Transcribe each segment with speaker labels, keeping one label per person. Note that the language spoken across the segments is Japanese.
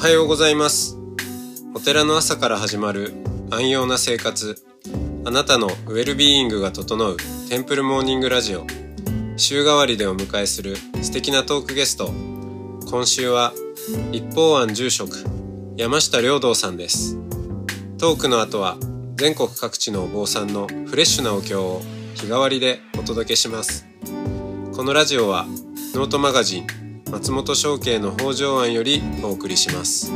Speaker 1: はようございます。お寺の朝から始まる安養な生活。あなたのウェルビーイングが整うテンプルモーニングラジオ。週替わりでお迎えする素敵なトークゲスト。今週は一方庵住職山下良道さんです。トークの後は全国各地のお坊さんのフレッシュなお経を日替わりでお届けします。このラジオはノートマガジン松本商家の北条庵よりお送りします。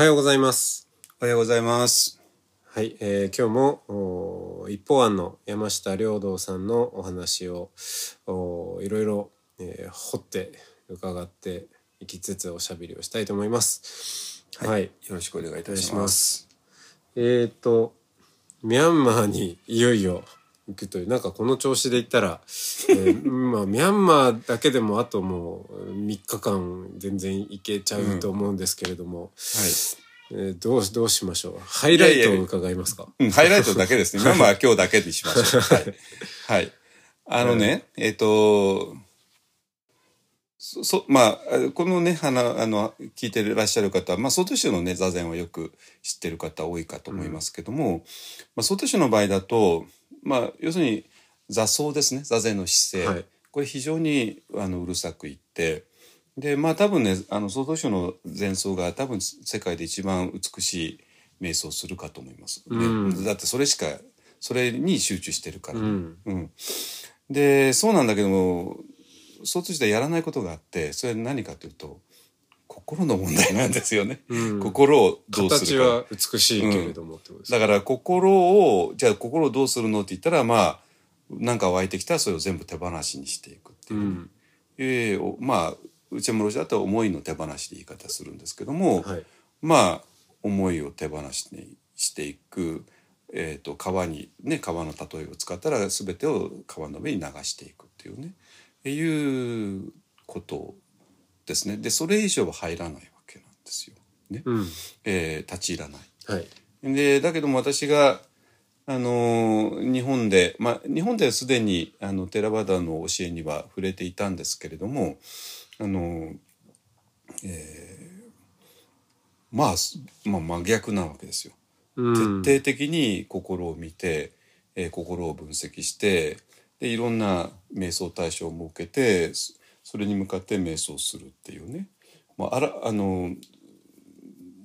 Speaker 1: はようございます
Speaker 2: おはようございます。
Speaker 1: はい、えー今日も一方案の山下良道さんのお話をいろいろ、えー掘って伺っていきつつおしゃべりをしたいと思います。はい、
Speaker 2: よろしくお願いいたし
Speaker 1: お願いし
Speaker 2: ま。
Speaker 1: ますす。えっ、とミャンマーにいよいよ行くというなんかこの調子で言ったら、えー まあミャンマーだけでもあともう3日間全然行けちゃうと思うんですけれども、えーどうどうしましょう？ハイライトを伺いますか？
Speaker 2: うん、ハイライトだけですね。まあまあ今日だけにしましょう。はい。はい。あのね、えっ、と、そ、そ、まあ、このね、あの、あの、聞いてらっしゃる方は、まあ、外州のね、座禅をよく知ってる方多いかと思いますけども、まあ、外州の場合だと、まあ、要するに座奏ですね、座禅の姿勢。
Speaker 1: はい。
Speaker 2: これ非常にあのうるさくいって、で、まあ多分ね、あの、総統省の前奏が多分世界で一番美しい瞑想をするかと思います。ね。
Speaker 1: うん。
Speaker 2: だってそれしか、それに集中してるから。
Speaker 1: うん。
Speaker 2: うん。で、そうなんだけども、総統省でやらないことがあって、それ何かというと、心の問題なんですよね。
Speaker 1: うん
Speaker 2: 心をどうす
Speaker 1: 形
Speaker 2: るか。
Speaker 1: は美しいけれどもってことです
Speaker 2: だから心を、じゃあ心をどうするのって言ったら、まあ、なんか湧いてきたらそれを全部手放しにしていくっていう。
Speaker 1: うん
Speaker 2: ええおまあうちもろしだったら思いの手放しで言い方するんですけども、
Speaker 1: はい
Speaker 2: まあ思いを手放しにしていく、えー、と川にね川の例えを使ったら全てを川の上に流していくっていうねいうことですねでそれ以上は入らないわけなんですよ。ね
Speaker 1: うん
Speaker 2: えー立ち入らない。
Speaker 1: はい
Speaker 2: でだけども私があの日本で、まあ、日本ではすでにあのテラバダの教えには触れていたんですけれどもあの、えーまあ、すまあ真逆なわけですよ。
Speaker 1: うん
Speaker 2: 徹底的に心を見て、えー心を分析してでいろんな瞑想対象を設けてそそれに向かって瞑想するっていうね、まあ、あらあの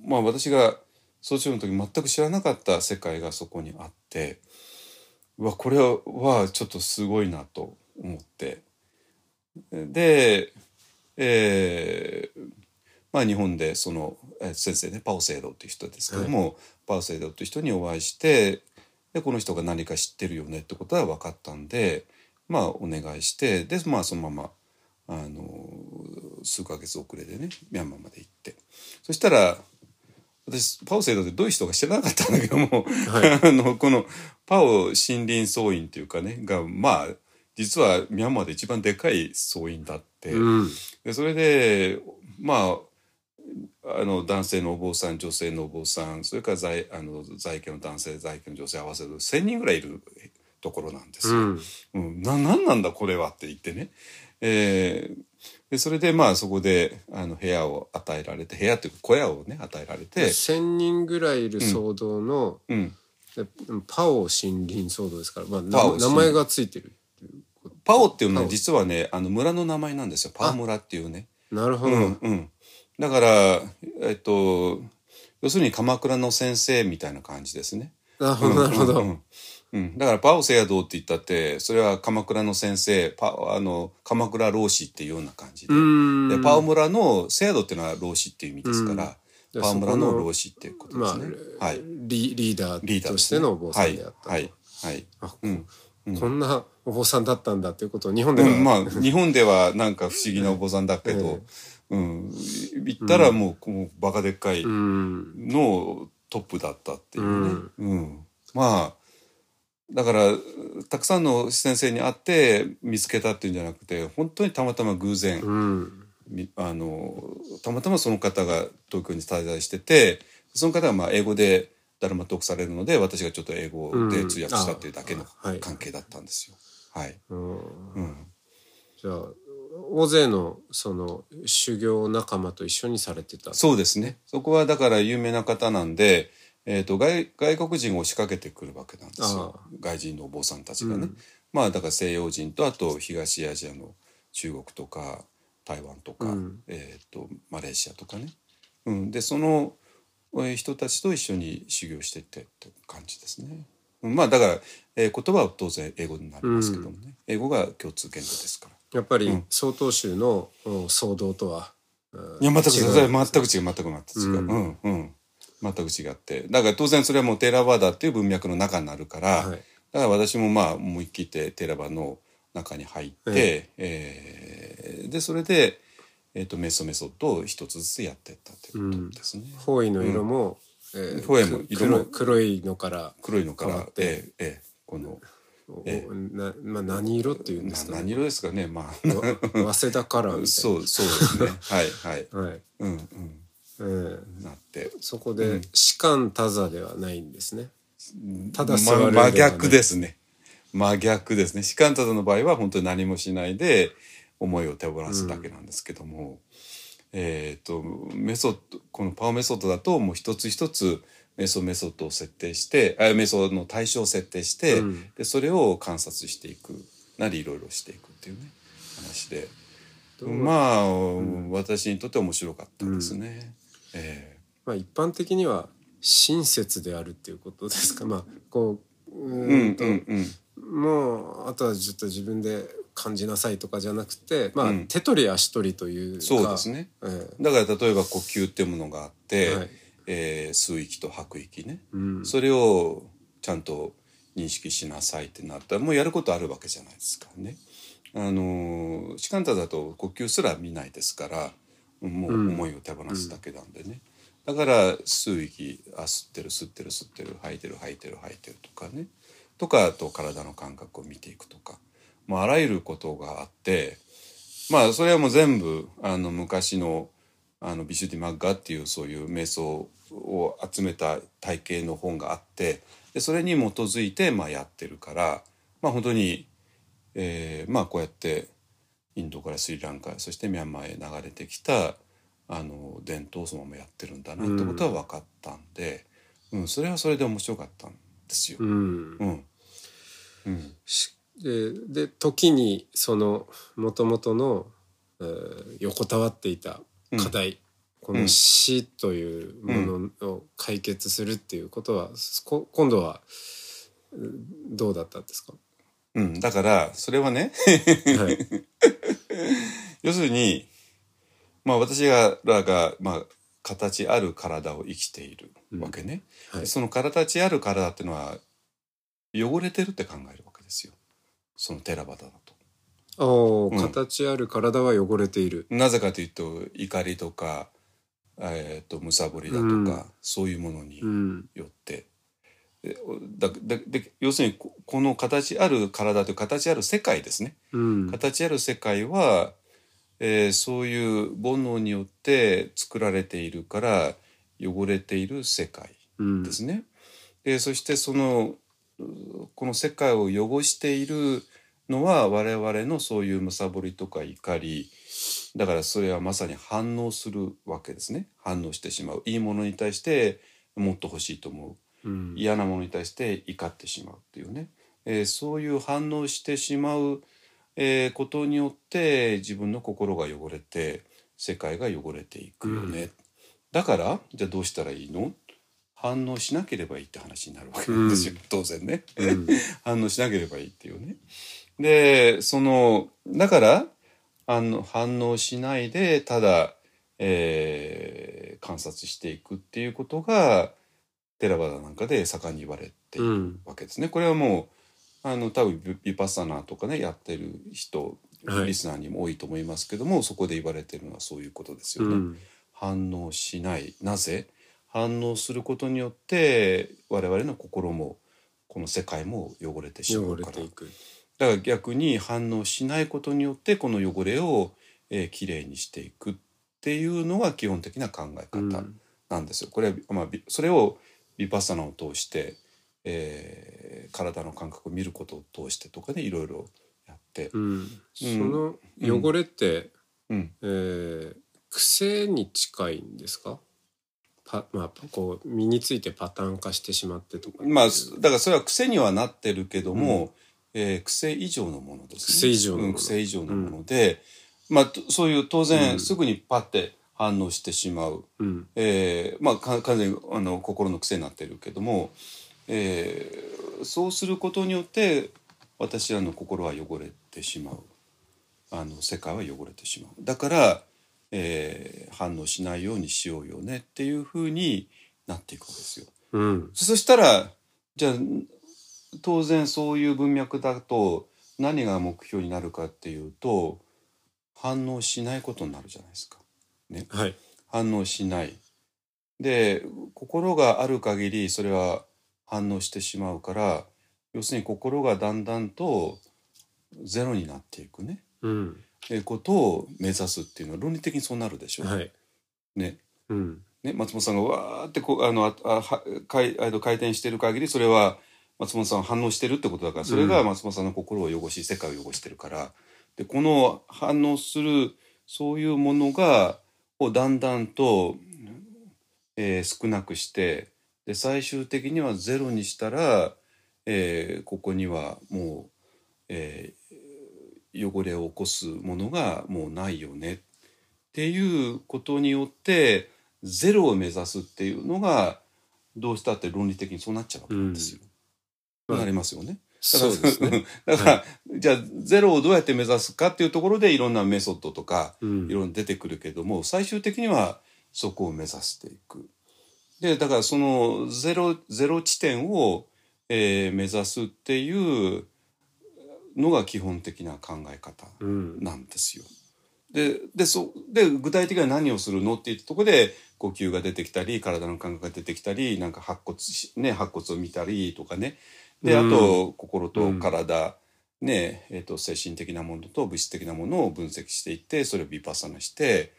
Speaker 2: まあ私が総長の時全く知らなかった世界がそこにあってうわこれはちょっとすごいなと思って。で、えーまあ、日本でそのえー先生ねパオセイドっていう人ですけども、パオセイドっていう人にお会いしてでこの人が何か知ってるよねってことは分かったんでまあお願いしてでまあそのままあの数ヶ月遅れでねミャンマーまで行って。そしたら私パオセイドってどういう人か知らなかったんだけども、あのこのパオ森林総院っていうかねがまあ実はミャンマーで一番でかい総院だって、
Speaker 1: うん。
Speaker 2: でそれでまああの男性のお坊さん女性のお坊さんそれから在あの在家の男性在家の女性合わせる1,000人ぐらいいるところなんですよ。
Speaker 1: うん。
Speaker 2: うん、ななんなんだこれはって言ってね、えーでそれでまあそこであの部屋を与えられて部屋というか小屋をね与えられて、
Speaker 1: 1000人ぐらいいる騒動の、
Speaker 2: うん、
Speaker 1: でパオ森林騒動ですから、まあ、名前がついてる
Speaker 2: パオっていうのは実はねあの村の名前なんですよ。パオ村っていうね。
Speaker 1: なるほど、
Speaker 2: うんうん、だからえっと要するに鎌倉の先生みたいな感じですね。
Speaker 1: なるほどなるほど、
Speaker 2: うん。うんうん、だからパオセアドって言ったってそれは鎌倉の先生パあの鎌倉老子っていうような感じで。
Speaker 1: うん。
Speaker 2: でパオ村のセアドっていうのは老子っていう意味ですから、
Speaker 1: うん。
Speaker 2: パオ村の老子っていうこと
Speaker 1: まあ、
Speaker 2: ですね。はい、
Speaker 1: リリーダ
Speaker 2: リー
Speaker 1: としてのお坊さんであったと、
Speaker 2: はい。はい。はい。
Speaker 1: あ
Speaker 2: うん。
Speaker 1: こんなお坊さんだったんだということを日本では、
Speaker 2: うん、まあ日本ではなんか不思議なお坊さんだけど、うん、行ったらもう,、もうバカでっかい
Speaker 1: うん。
Speaker 2: のをトップだったっていうね、うん。まあだからたくさんの先生に会って見つけたっていうんじゃなくて本当にたまたま偶然、
Speaker 1: うん。
Speaker 2: みあのたまたまその方が東京に滞在しててその方はまあ英語でダルマトークされるので私がちょっと英語で通訳したっていうだけの関係だったんですよ。はい、
Speaker 1: うん
Speaker 2: うん、
Speaker 1: じゃあ大勢のその修行仲間と一緒にされてた。
Speaker 2: そうですね。そこはだから有名な方なんで、えー、と外外国人を押しかけてくるわけなんですよ。
Speaker 1: あ
Speaker 2: 外人のお坊さんたちがね。
Speaker 1: うん。
Speaker 2: まあだから西洋人とあと東アジアの中国とか台湾とか、
Speaker 1: うん。
Speaker 2: えー、とマレーシアとかね、うん、でそのえー人たちと一緒に修行していってって感じですね。うん。まあだから、えー言葉は当然英語になりますけどもね、英語が共通言語ですから。
Speaker 1: やっぱり
Speaker 2: うん。
Speaker 1: 曹洞宗のうん騒動とは、うん
Speaker 2: いや全く
Speaker 1: 違う
Speaker 2: 全く違う。全く全く違う、
Speaker 1: う
Speaker 2: うんん。うん全く違って。だから当然それはもうテーラバーダっていう文脈の中になるから、
Speaker 1: はい。
Speaker 2: だから私もまあ思い切ってテーラバの中に入って、えーでそれで、えー、とメソメソと一つずつやってったっていうことですね。
Speaker 1: 方位の色も、えー
Speaker 2: 方位も
Speaker 1: く
Speaker 2: 色も
Speaker 1: 黒黒いのから
Speaker 2: 黒いのからえーえーこの
Speaker 1: お
Speaker 2: え。
Speaker 1: なまあ、何色っていうんですか、
Speaker 2: な何色ですかねま
Speaker 1: わ早稲田カラーみたいな。
Speaker 2: そうそうですね。はいはい。
Speaker 1: はい。
Speaker 2: うんうん。
Speaker 1: えー
Speaker 2: なって。
Speaker 1: そこで士官多座ではないんですね。ただ座
Speaker 2: ま
Speaker 1: る
Speaker 2: 真逆ですね。真逆ですね。士官ただの場合は本当に何もしないで思いを手放すだけなんですけども、えっ、とメソッドこのパワーメソッドだともう一つ一つメソメソッドを設定してあメソの対象を設定して、
Speaker 1: うん。
Speaker 2: でそれを観察していくなりいろいろしていくっていうね話で。まあ、私にとって面白かったですね。え
Speaker 1: まあ、一般的には親切であるっていうことですか。まあ、こう、う
Speaker 2: えうんうんうん
Speaker 1: もう、あとはちょっと自分で感じなさいとかじゃなくて、まあ、
Speaker 2: うん
Speaker 1: 手取り足取りというか。
Speaker 2: そうですね。
Speaker 1: え
Speaker 2: だから例えば呼吸っていうものがあって、
Speaker 1: はい
Speaker 2: えー吸う息と吐く息ね、
Speaker 1: えうん。
Speaker 2: それをちゃんと認識しなさいってなったらもうやることあるわけじゃないですかね。あのーシカンタだと呼吸すら見ないですからもう
Speaker 1: うん。
Speaker 2: 思いを手放すだけなんでね、だから吸う息あ吸ってる吸ってる吸ってる吐いてる吐いてる吐いてるとかね。とかあと体の感覚を見ていくとか、まあ、あらゆることがあってまあそれはもう全部あの昔のあのビシュディマッガっていうそういう瞑想を集めた体系の本があってでそれに基づいてまあやってるからまあ本当に、えーまあこうやってインドからスリランカそしてミャンマーへ流れてきたあの伝統をそのままやってるんだなってことは分かったんで、うんそれはそれで面白かったんですよ。
Speaker 1: うん。
Speaker 2: うん。うん。
Speaker 1: しでで時にそのもともとの、えー横たわっていた課題、この死というものを解決するっていうことは、こ今度はうんどうだったんですか、
Speaker 2: うん、だからそれはね。
Speaker 1: はい。
Speaker 2: 要するにまあ私らが、まあ、形ある体を生きているわけね、
Speaker 1: はい。
Speaker 2: その形ある体っていうのは汚れてるって考えるわけですよ。そのテラバタだと。
Speaker 1: おー
Speaker 2: うん。
Speaker 1: 形ある体は汚れている。
Speaker 2: なぜかというと怒りとか、えー、とむさぼりだとか、
Speaker 1: うん。
Speaker 2: そういうものに
Speaker 1: うん。
Speaker 2: よって。でだだで要するにここの形ある体という形ある世界ですね。
Speaker 1: うん。
Speaker 2: 形ある世界は、えーそういう煩悩によって作られているから汚れている世界
Speaker 1: うん
Speaker 2: ですね。でそしてそのうこの世界を汚しているのは我々のそういうむさぼりとか怒りだからそれはまさに反応するわけですね。反応してしまう。いいものに対してもっと欲しいと思う。
Speaker 1: うん
Speaker 2: 嫌なものに対して怒ってしまうっていうね、えーそういう反応してしまう、えーことによって自分の心が汚れて世界が汚れていくよね、だからじゃあどうしたらいいの？反応しなければいいって話になるわけなん。ですよ、
Speaker 1: うん
Speaker 2: 当然ね、
Speaker 1: うん。
Speaker 2: 反応しなければいいっていうね。でそのだからあの反応しないでただ、えー観察していくっていうことがテラバダなんかで盛んに言われている
Speaker 1: うん。
Speaker 2: わけですね。これはもうあの多分ビビパッサナーとかねやってる人、
Speaker 1: はい。
Speaker 2: リスナーにも多いと思いますけどもそこで言われてるのはそういうことですよね。
Speaker 1: うん。
Speaker 2: 反応しない。なぜ？反応することによって我々の心もこの世界も汚れてしま
Speaker 1: 汚
Speaker 2: うから。だから逆に反応しないことによってこの汚れを、えー、きれいにしていくっていうのが基本的な考え方
Speaker 1: うん。
Speaker 2: なんですよ。これは、まあ、ビそれをビパッサナを通して、えー体の感覚を見ることを通してとかねいろいろやって、
Speaker 1: うん、その汚れって、
Speaker 2: うん、
Speaker 1: えー癖に近いんですか？パまあこう身についてパターン化してしまってとか。
Speaker 2: まあだからそれは癖にはなってるけども、えー癖以上のものですね。
Speaker 1: 癖以上のもの。
Speaker 2: うん癖以上のもので、まあとそういう当然、
Speaker 1: うん。
Speaker 2: すぐにパッて反応してしまう。
Speaker 1: うん
Speaker 2: えーまあか完全にあの心の癖になってるけども、えーそうすることによって私らの心は汚れてしまうあの世界は汚れてしまうだから、えー反応しないようにしようよねっていうふうになっていくわけですよ。
Speaker 1: うん
Speaker 2: そしたらじゃあ当然そういう文脈だと何が目標になるかっていうと反応しないことになるじゃないですか。ね、
Speaker 1: はい。
Speaker 2: 反応しない。で心がある限りそれは反応してしまうから要するに心がだんだんとゼロになっていくね。
Speaker 1: うん。
Speaker 2: えことを目指すっていうのは論理的にそうなるでしょ。
Speaker 1: はい。
Speaker 2: ね。
Speaker 1: うん。
Speaker 2: ね、松本さんがわーってこうあのああは回あの回転してる限りそれは松本さんは反応してるってことだからそれが
Speaker 1: うん。
Speaker 2: 松本さんの心を汚し世界を汚してるから。でこの反応するそういうものがをだんだんと、えー少なくしてで最終的にはゼロにしたら、えーここにはもう、えー汚れを起こすものがもうないよねっていうことによってゼロを目指すっていうのがどうしたって論理的にそうなっちゃうわけなんですよ。
Speaker 1: うん
Speaker 2: なりますよね。
Speaker 1: そうですね。
Speaker 2: だから、じゃあゼロをどうやって目指すかっていうところでいろんなメソッドとか
Speaker 1: うん
Speaker 2: いろんな出てくるけども最終的にはそこを目指していく。でだからそのゼロゼロ地点を、えー目指すっていうのが基本的な考え方
Speaker 1: うん
Speaker 2: なんですよ。ででそで具体的には何をするのっていったところで呼吸が出てきたり体の感覚が出てきたりなんか白骨しね白骨を見たりとかねであ
Speaker 1: うん。
Speaker 2: と心と体、ねえー、と精神的なものと物質的なものを分析していってそれをビパッサナして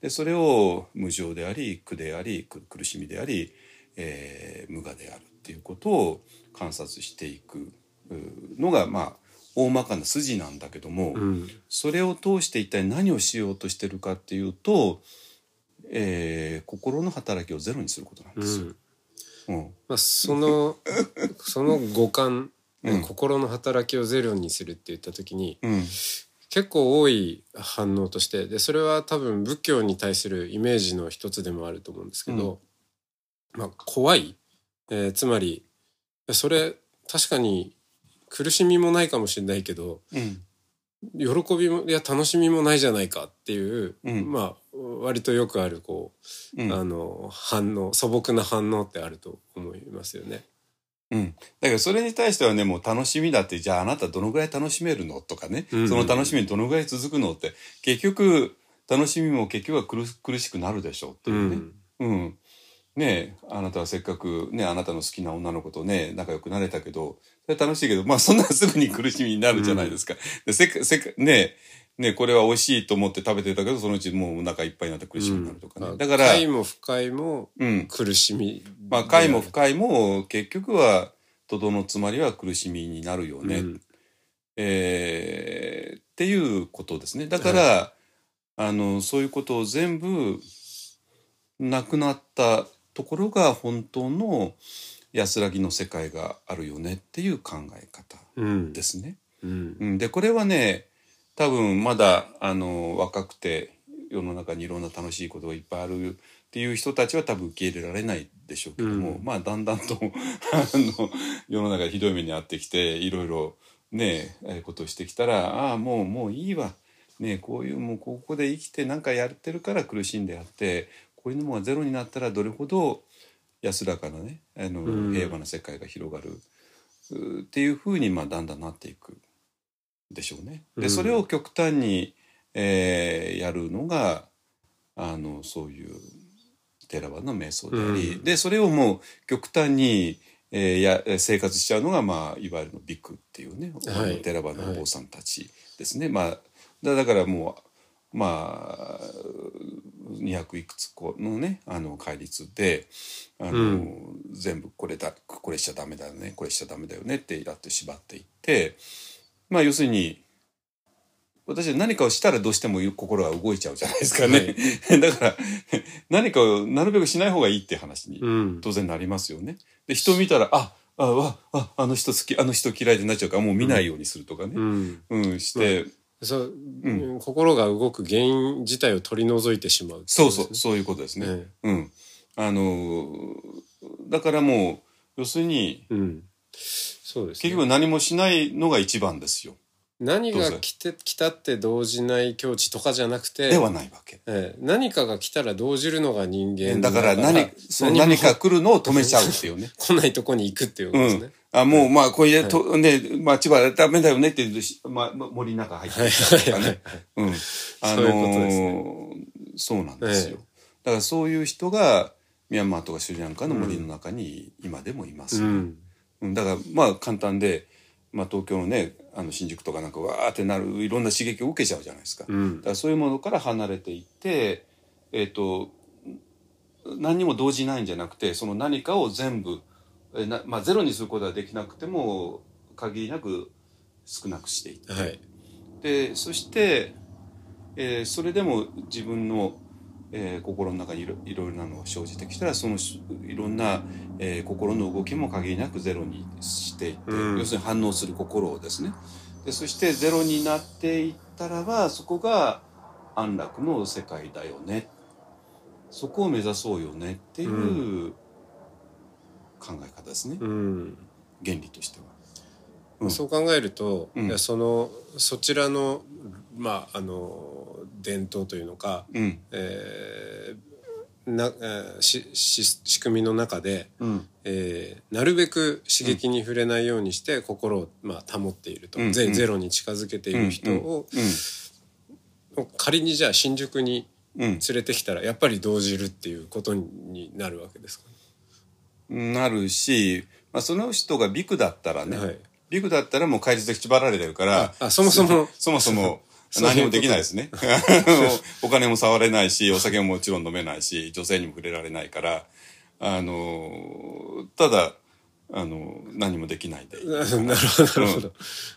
Speaker 2: でそれを無常であり苦でありく苦しみであり、えー無我であるっていうことを観察していくうのがまあ大まかな筋なんだけども、
Speaker 1: うん。
Speaker 2: それを通して一体何をしようとしてるかっていうと、えー心の働きをゼロにすることなん
Speaker 1: う
Speaker 2: ですよ。
Speaker 1: ん
Speaker 2: うん
Speaker 1: まあその その五感、
Speaker 2: うん。
Speaker 1: 心の働きをゼロにするって言った時に
Speaker 2: うん。
Speaker 1: 結構多い反応としてでそれは多分仏教に対するイメージの一つでもあると思うんですけど、まあ怖い、えーつまりそれ確かに苦しみもないかもしれないけど
Speaker 2: うん
Speaker 1: 喜びもいや楽しみもないじゃないかっていう、
Speaker 2: うん。
Speaker 1: まあ割とよくあるこう、
Speaker 2: うん。
Speaker 1: あの反応素朴な反応ってあると思いますよね。
Speaker 2: うん、だからそれに対してはねもう楽しみだってじゃああなたどのぐらい楽しめるのとかね、
Speaker 1: うん。
Speaker 2: その楽しみどのぐらい続くのって結局楽しみも結局は苦苦しくなるでしょうっていうね。うん。ねえあなたはせっかくねあなたの好きな女の子とね仲良くなれたけどそれ楽しいけどまあそんなすぐに苦しみになるじゃないですか。でせっかせっかねえねえこれは美味しいと思って食べてたけどそのうちもうお腹いっぱいになって苦しみになるとかね。
Speaker 1: うん。
Speaker 2: だから、
Speaker 1: 快も不快も
Speaker 2: うん、
Speaker 1: 苦しみ
Speaker 2: まあ快も不快も結局はとどのつまりは苦しみになるよね、
Speaker 1: うん。
Speaker 2: えーっていうことですね。だから、あのそういうことを全部なくなったところが本当の安らぎの世界があるよねっていう考え方
Speaker 1: うん。
Speaker 2: ですね。
Speaker 1: うん。
Speaker 2: うん、でこれはね多分まだあの若くて世の中にいろんな楽しいことがいっぱいあるっていう人たちは多分受け入れられないでしょうけども、
Speaker 1: うん。
Speaker 2: まあだんだんと あの世の中でひどい目に遭ってきていろいろねえーことをしてきたらああもうもういいわ、ねえ、こういうもうここで生きてなんかやってるから苦しんであってこういうのもゼロになったらどれほど安らかなねあの、
Speaker 1: うん。
Speaker 2: 平和な世界が広がる。うーっていうふうにまあだんだんなっていく。でしょうね。で
Speaker 1: うん。
Speaker 2: それを極端に、えーやるのがあのそういうテラワの瞑想であり、
Speaker 1: うん。
Speaker 2: でそれをもう極端に、えーや生活しちゃうのが、まあ、いわゆるのビクっていうね、
Speaker 1: はい。
Speaker 2: テラワのお坊さんたちですね。まあ、だだからもうまあ200いくつこのねあの戒律であの、
Speaker 1: うん。
Speaker 2: 全部これだこれしちゃダメだよねこれしちゃダメだよねってやって縛っていってまあ要するに私は何かをしたらどうしても心が動いちゃうじゃないですかね。だから何かをなるべくしない方がいいって話に
Speaker 1: うん。
Speaker 2: 当然なりますよね。で人見たらああわああの人好きあの人嫌いになっちゃうからもう見ないようにするとかね、
Speaker 1: うん。
Speaker 2: うんして、
Speaker 1: そう、
Speaker 2: うん
Speaker 1: 心が動く原因自体を取り除いてしまうって
Speaker 2: そうそうそういうことですね。
Speaker 1: え
Speaker 2: うん、あのーだからもう要するに
Speaker 1: えうんそうです、ね、
Speaker 2: 結局何もしないのが一番ですよ。
Speaker 1: 何が来て来たって動じない境地とかじゃなくて
Speaker 2: ではないわけ。
Speaker 1: ええ何かが来たら動じるのが人間
Speaker 2: だから何
Speaker 1: 何
Speaker 2: か来るのを止めちゃうっていうね。
Speaker 1: 来ないとこに行くっていうこ
Speaker 2: う
Speaker 1: とですね
Speaker 2: ん、。あもうまあこれでと、ね町はダメだよねって言うとし、ま、ま森の中入って
Speaker 1: はい。
Speaker 2: きたとか
Speaker 1: はい。はい。
Speaker 2: ね。うん。あのーそうなんですよ。
Speaker 1: え
Speaker 2: だからそういう人がミャンマーとかスリランカの森の中に今でもいます。よ、
Speaker 1: うん。
Speaker 2: うん。だからまあ簡単で、まあ、東京のねあの新宿とかなんかわーってなるいろんな刺激を受けちゃうじゃないですか。
Speaker 1: うん。
Speaker 2: だからそういうものから離れていって、えっ、と、何にも動じないんじゃなくて、その何かを全部、えなまあ、ゼロにすることはできなくても、限りなく少なくしていって、
Speaker 1: はい。
Speaker 2: で、そして、えーそれでも自分の、えー心の中にいろいろなのが生じてきたら、そのしいろんな、えー心の動きも限りなくゼロにしていって、
Speaker 1: うん。
Speaker 2: 要するに反応する心をですね。でそしてゼロになっていったらばそこが安楽の世界だよね。そこを目指そうよねっていうう考え方ですね、
Speaker 1: うん。
Speaker 2: 原理としては。うん。
Speaker 1: そう考えると、
Speaker 2: うん。
Speaker 1: いやそのそちらのまああの伝統というのか、
Speaker 2: うん。
Speaker 1: えーなえーしし仕組みの中で、
Speaker 2: うん。
Speaker 1: えーなるべく刺激に触れないようにして心を、まあ、保っていると、ゼ
Speaker 2: うん。うん。
Speaker 1: ゼロに近づけている人を、仮にじゃあ新宿に
Speaker 2: うん。
Speaker 1: 連れてきたらやっぱり動じるっていうことになるわけですか
Speaker 2: うんなるし、まあ、その人がビクだったらね、
Speaker 1: はい。
Speaker 2: ビクだったらもう戒律で縛られてるから
Speaker 1: ああそもそも。
Speaker 2: そもそも何もできないですね。お金も触れないし、お酒ももちろん飲めないし、女性にも触れられないから、あの、ただ、あの、何もできないで。
Speaker 1: なるほどなるほど、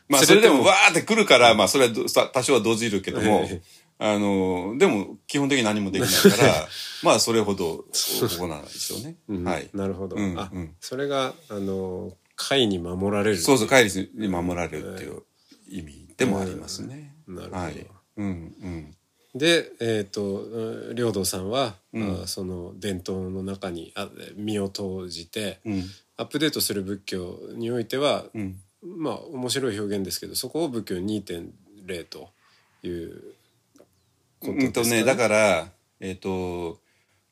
Speaker 2: まあ、それでも。わーって来るから、まあ、それは多少は動じるけども
Speaker 1: ええ、
Speaker 2: あの、でも、基本的に何もできないから、まあ、それほど行わないでしょうね。
Speaker 1: うん
Speaker 2: はい。
Speaker 1: なるほど、あ
Speaker 2: うんうん
Speaker 1: それがあの会に守られる
Speaker 2: そうそう、戒律に守られるっていう意味でもありますね。
Speaker 1: なるほど、
Speaker 2: はい。うん、うん。
Speaker 1: で、えー、とうん領土さんは、
Speaker 2: うん
Speaker 1: あその伝統の中にあ身を投じて
Speaker 2: うん、
Speaker 1: アップデートする仏教においては、
Speaker 2: うん。
Speaker 1: まあ面白い表現ですけどそこを仏教2.0ということ
Speaker 2: うん
Speaker 1: ですか、
Speaker 2: とね、だから、えっ、と、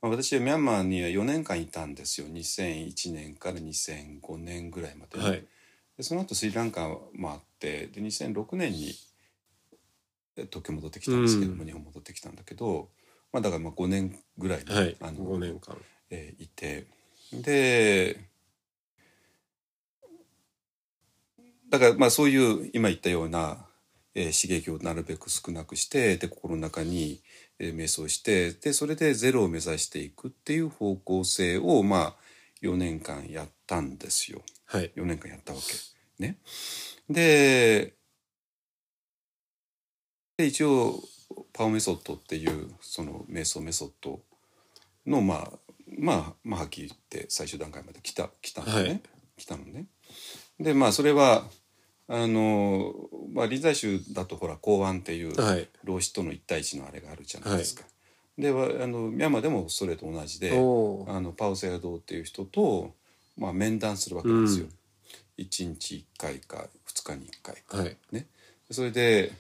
Speaker 2: まあ、私はミャンマーには4年間いたんですよ。2001年から2005年ぐらいまで。ね、
Speaker 1: はい。
Speaker 2: でその後スリランカもあって、で、2006年にえ東京戻ってきたんですけども、
Speaker 1: うん。
Speaker 2: 日本戻ってきたんだけど、まあだからまあ5年ぐらい、
Speaker 1: はい。
Speaker 2: あの
Speaker 1: 5年間。
Speaker 2: えーいて、で、だからまあそういう今言ったような、えー刺激をなるべく少なくしてで心の中に、えー瞑想してでそれでゼロを目指していくっていう方向性をまあ4年間やったんですよ。
Speaker 1: はい。
Speaker 2: 4年間やったわけ。ね。でで一応パオメソッドっていうその瞑想メソッドのまあまあまあはっきり言って最終段階まで来た来たのね、
Speaker 1: はい。
Speaker 2: 来たのね。でまあそれはあのまあ臨済宗だとほら公安っていう
Speaker 1: はい
Speaker 2: 老子との一対一のあれがあるじゃないですか。ではあのミャンマーでもそれと同じであのパウセアドーっていう人と、まあ、面談するわけですよ。
Speaker 1: うん
Speaker 2: 1日1回か2日に1回か。
Speaker 1: はい
Speaker 2: ね、それで、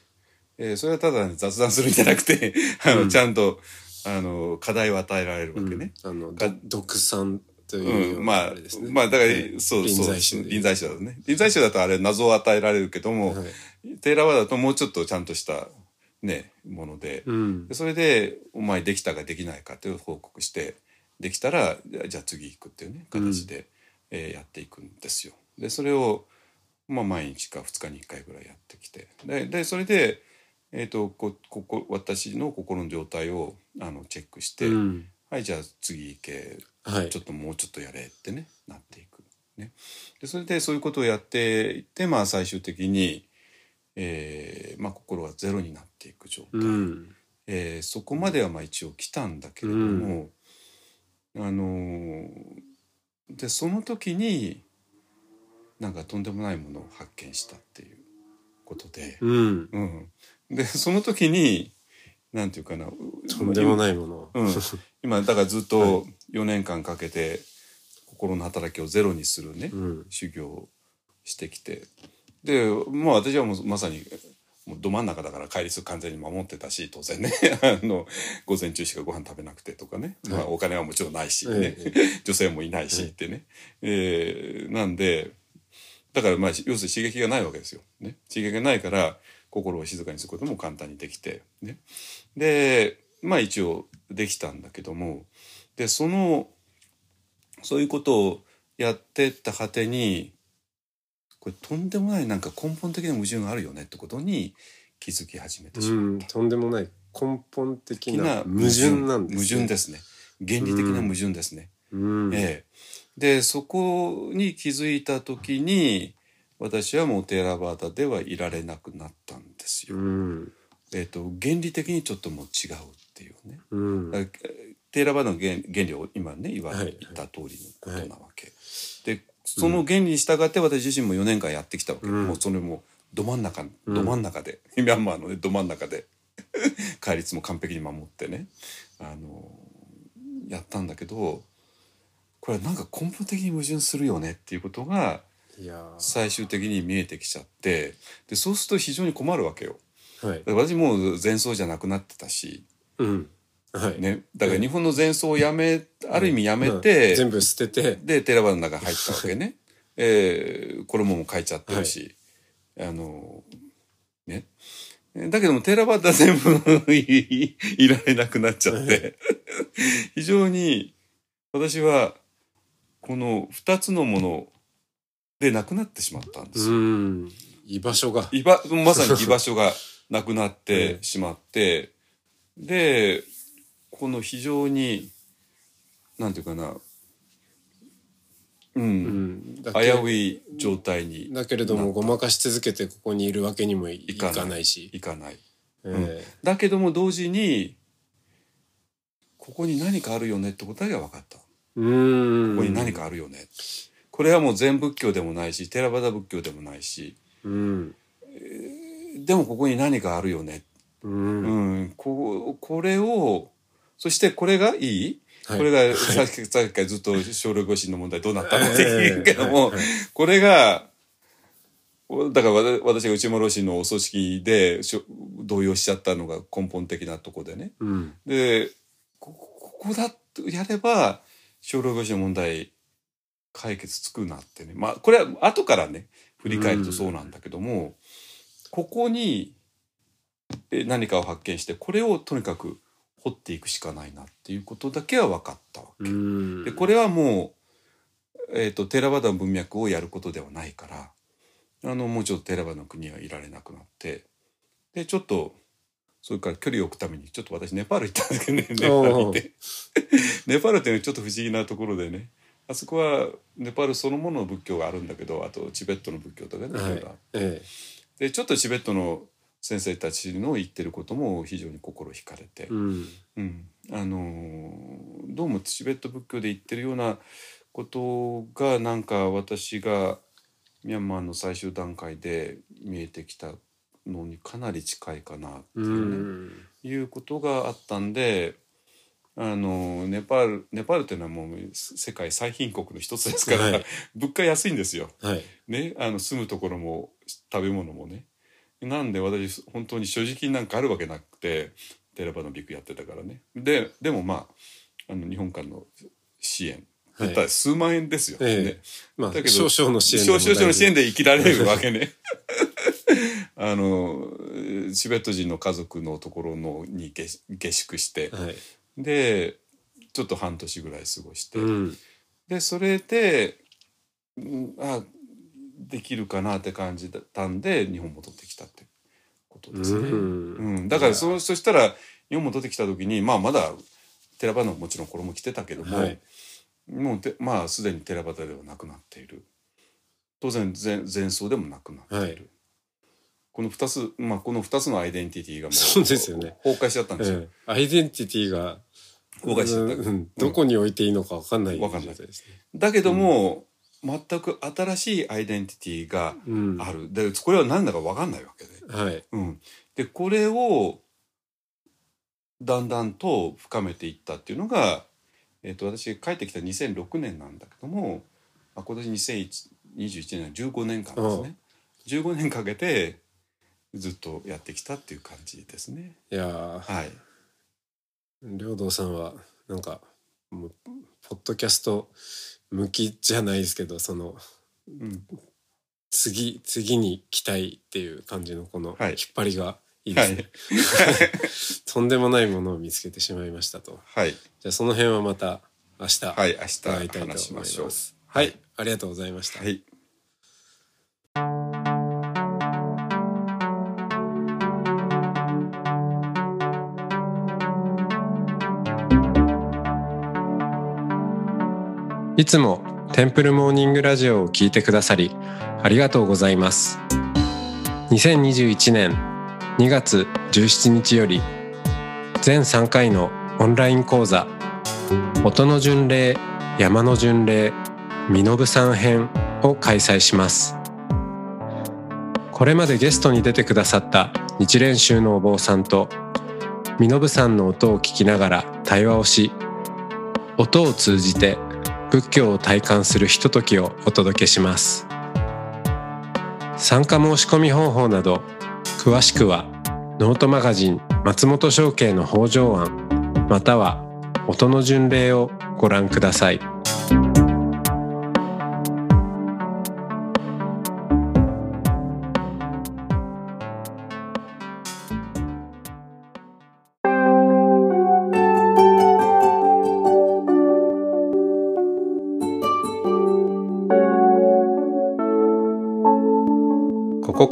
Speaker 2: えーそれはただ雑談するんじゃなくてあの、
Speaker 1: うん
Speaker 2: ちゃんとあの課題を与えられるわけね。
Speaker 1: うんあの独産というよ
Speaker 2: う、
Speaker 1: うんな
Speaker 2: まあまあだから、
Speaker 1: はい。
Speaker 2: そうそう。
Speaker 1: 臨済宗
Speaker 2: だとね。臨済宗だとあれ謎を与えられるけども、
Speaker 1: はい。
Speaker 2: テーラワだともうちょっとちゃんとしたねもので,、
Speaker 1: うん。
Speaker 2: でそれでお前できたかできないかという報告して、できたらじゃあ次行くっていうね形で、えーやっていくんですよ。でそれを、まあ、毎日か2日に1回ぐらいやってきて。ででそれで、えー、とこここ私の心の状態をあのチェックして、
Speaker 1: うん
Speaker 2: はいじゃあ次行け。
Speaker 1: はい。
Speaker 2: ちょっともうちょっとやれってねなっていく。ね、でそれでそういうことをやっていって、まあ、最終的に、えーまあ、心がゼロになっていく状態、
Speaker 1: うん。
Speaker 2: えーそこまではまあ一応来たんだけれども、あのーでその時になんかとんでもないものを発見したっていうことで、
Speaker 1: うん。
Speaker 2: うん、でその時になんていうかな
Speaker 1: とんでもないもの
Speaker 2: うん、今だからずっと4年間かけて心の働きをゼロにするね、
Speaker 1: うん。
Speaker 2: 修行をしてきて。でまあ私はもうまさにもうど真ん中だから戒律完全に守ってたし当然ね。あの午前中しかご飯食べなくてとかね、まあ、お金はもちろんないしね、
Speaker 1: え
Speaker 2: 女性もいないしってね、えーなんでだからまあ要するに刺激がないわけですよ。ね、刺激がないから心を静かにすることも簡単にできて、ね、でまあ一応できたんだけども。でそのそういうことをやってった果てにこれとんでもないなんか根本的な矛盾があるよねってことに気づき始めてしまう。
Speaker 1: うんとんでもない根本的
Speaker 2: 的な
Speaker 1: な矛盾なんです、ね、
Speaker 2: 矛盾ですね。原理的な矛盾ですね。
Speaker 1: うん。
Speaker 2: ええ、でそこに気づいた時に私はもうテーラバータではいられなくなったんですよ。
Speaker 1: うん。
Speaker 2: えっと原理的にちょっともう違うっていうね。
Speaker 1: うん
Speaker 2: テーラバの原原理を今ね言わ
Speaker 1: はい
Speaker 2: 言った通りのことなわけ。でその原理に従って私自身も4年間やってきたわけ。
Speaker 1: うん
Speaker 2: もうそれもど真ん中
Speaker 1: うん
Speaker 2: ど真ん中で、ミャンマーのねど真ん中で 戒律も完璧に守ってねあのやったんだけどこれはなんか根本的に矛盾するよねっていうことが最終的に見えてきちゃってでそうすると非常に困るわけよ。
Speaker 1: はい
Speaker 2: 私もう前奏じゃなくなってたし、
Speaker 1: うん。はい。
Speaker 2: ね、だから日本の前奏をやめある意味やめ
Speaker 1: うん。
Speaker 2: て、
Speaker 1: 全部捨てて。
Speaker 2: でテラバの中入ったわけね。えー、衣も変えちゃってるし、あのね。だけどもテラバータ全部い いられなくなっちゃって。非常に私はこの2つのものでなくなってしまったんですよ。
Speaker 1: うん。居場所が。
Speaker 2: 居場まさに居場所がなくなってしまって、でこの非常になんていうかな。う、
Speaker 1: うん。んだ
Speaker 2: 危
Speaker 1: け
Speaker 2: うい状態に。
Speaker 1: だけれどもごまかし続けてここにいるわけにもい
Speaker 2: いかない
Speaker 1: し。
Speaker 2: いかない。
Speaker 1: え
Speaker 2: だけども同時にここに何かあるよねってことが分かった。こ
Speaker 1: えうん。
Speaker 2: こに何かあるよね。これはもう全仏教でもないしテラバダ仏教でもないし。
Speaker 1: うん。
Speaker 2: でもここに何かあるよね
Speaker 1: うん。
Speaker 2: うん、ここれをそしてこれがいい、
Speaker 1: はい。
Speaker 2: これがさっきさっきからずっと少量誤診の問題どうなったの？って言うけども、
Speaker 1: はい。はい。
Speaker 2: これがだから私が内丸氏のお葬式でしょ動揺しちゃったのが根本的なとこでね。
Speaker 1: うん。
Speaker 2: でこここだとやれば少量誤診の問題解決つくなってね。まあこれは後からね振り返るとそうなんだけども、ここにえ何かを発見してこれをとにかく掘っていくしかないなっていうことだけは分かったわけ。
Speaker 1: うん。
Speaker 2: でこれはもう、えー、とテラバダの文脈をやることではないからあのもうちょっとテラバダの国はいられなくなってでちょっとそれから距離を置くためにちょっと私ネパール行ったんだけどね ネパール行って。ネパールっていうのはちょっと不思議なところでねあそこはネパールそのものの仏教があるんだけどあとチベットの仏教とかね、
Speaker 1: はい。
Speaker 2: いろいろあって
Speaker 1: え
Speaker 2: でちょっとチベットの先生たちの言ってることも非常に心惹かれて。
Speaker 1: え、うん。
Speaker 2: うん。あのーどうもチベット仏教で言ってるようなことがなんか私がミャンマーの最終段階で見えてきたのにかなり近いかなっていううね、
Speaker 1: ん。
Speaker 2: いうことがあったんで。あのネパールネパールっていうのはもう世界最貧国の一つですから、
Speaker 1: はい。
Speaker 2: 物価安いんですよ。
Speaker 1: はい。
Speaker 2: ね、あの住むところも食べ物もねなんで私本当に所持金なんかあるわけなくてテラバのビクやってたからね。ででもまああの日本からの支援
Speaker 1: はい。
Speaker 2: だったら数万円ですよ、
Speaker 1: ええ。
Speaker 2: ね、
Speaker 1: まあ
Speaker 2: だけど
Speaker 1: 少々の支援
Speaker 2: 少々の支援
Speaker 1: で
Speaker 2: で生きられるわけね。あのチベット人の家族のところのに下下宿して
Speaker 1: はい。
Speaker 2: でちょっと半年ぐらい過ごして、
Speaker 1: うん。
Speaker 2: でそれで、うん、あできるかなって感じだったんで日本戻ってきたってことですね。
Speaker 1: うん。
Speaker 2: うん、だからそそしたら日本戻ってきた時にまあまだ寺端のもちろん衣着てたけども、
Speaker 1: はい。
Speaker 2: もうてまあすでに寺端ではなくなっている。当然前前奏でもなくなっている、
Speaker 1: はい。
Speaker 2: この2つまあこの2つのアイデンティティがもう
Speaker 1: そうですよね。
Speaker 2: 崩壊しちゃったんですよ、
Speaker 1: ええ。アイデンティティが
Speaker 2: 崩壊しちゃった、
Speaker 1: うんどこに置いていいのか分かんない
Speaker 2: わかんない。だけども、全く新しいアイデンティティが
Speaker 1: うん。
Speaker 2: ある。でこれは何だか分かんないわけで、
Speaker 1: はい。
Speaker 2: うん、でこれをだんだんと深めていったっていうのが、えっと私帰ってきた2006年なんだけども、まあ、今年2021年の15年間ですね。15年かけてずっとやってきたっていう感じですね。
Speaker 1: いやー。
Speaker 2: はい。
Speaker 1: 領道さんはなんかもうポッドキャスト向きじゃないですけどその
Speaker 2: うん。
Speaker 1: 次次に期待っていう感じのこの
Speaker 2: はい。
Speaker 1: 引っ張りがいいで
Speaker 2: はい。
Speaker 1: すね、とんでもないものを見つけてしまいましたと。
Speaker 2: はい。
Speaker 1: じゃあその辺はまた明日伺いたいと思い
Speaker 2: ましょう。
Speaker 1: ますはい。ありがとうございました、
Speaker 2: い
Speaker 1: つもテンプルモーニングラジオを聞いてくださりありがとうございます。2021年2月17日より全3回のオンライン講座音の巡礼山の巡礼身延さん編を開催します。これまでゲストに出てくださった日蓮宗のお坊さんと身延さんの音を聞きながら対話をし音を通じて仏教を体感するひとときをお届けします。参加申し込み方法など詳しくはノートマガジン松本商家の北条案または音の巡礼をご覧ください。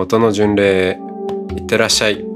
Speaker 1: 音の巡礼いってらっしゃい。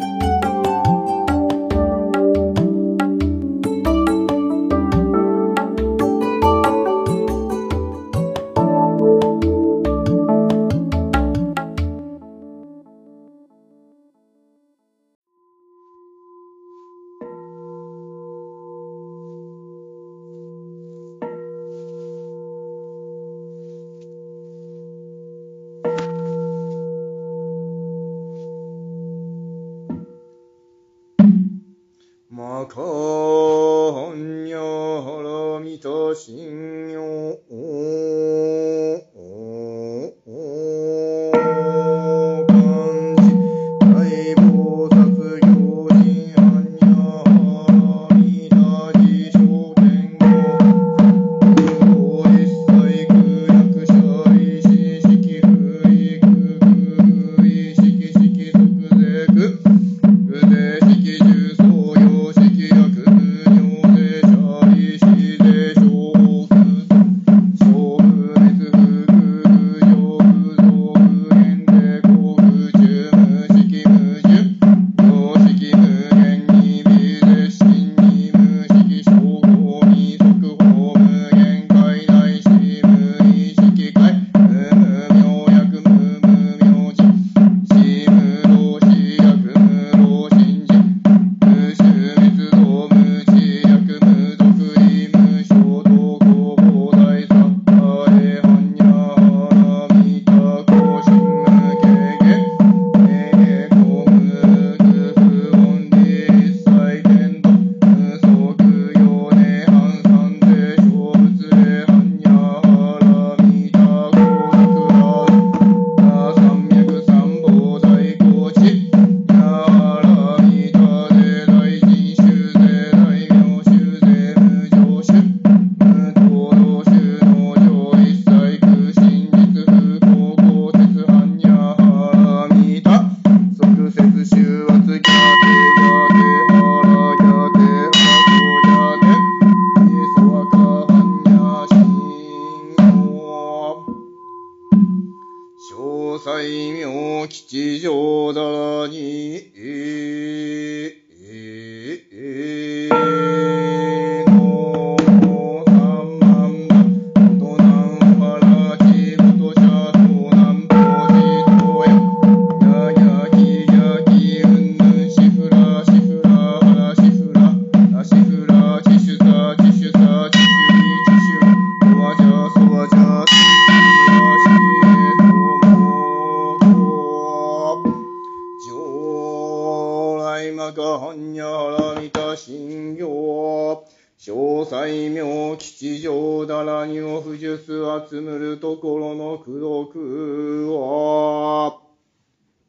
Speaker 3: 般若波た心経。詳細妙吉祥だらにを不術集むるところの苦毒は、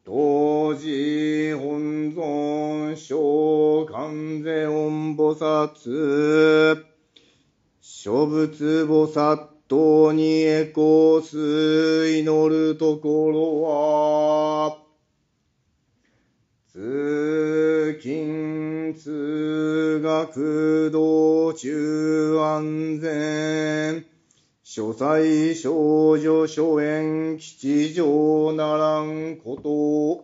Speaker 3: 当時本尊小観世音菩薩、諸仏菩薩等にエコース祈るところは、通勤通学道中安全、書斎少女書園吉祥ならんことを、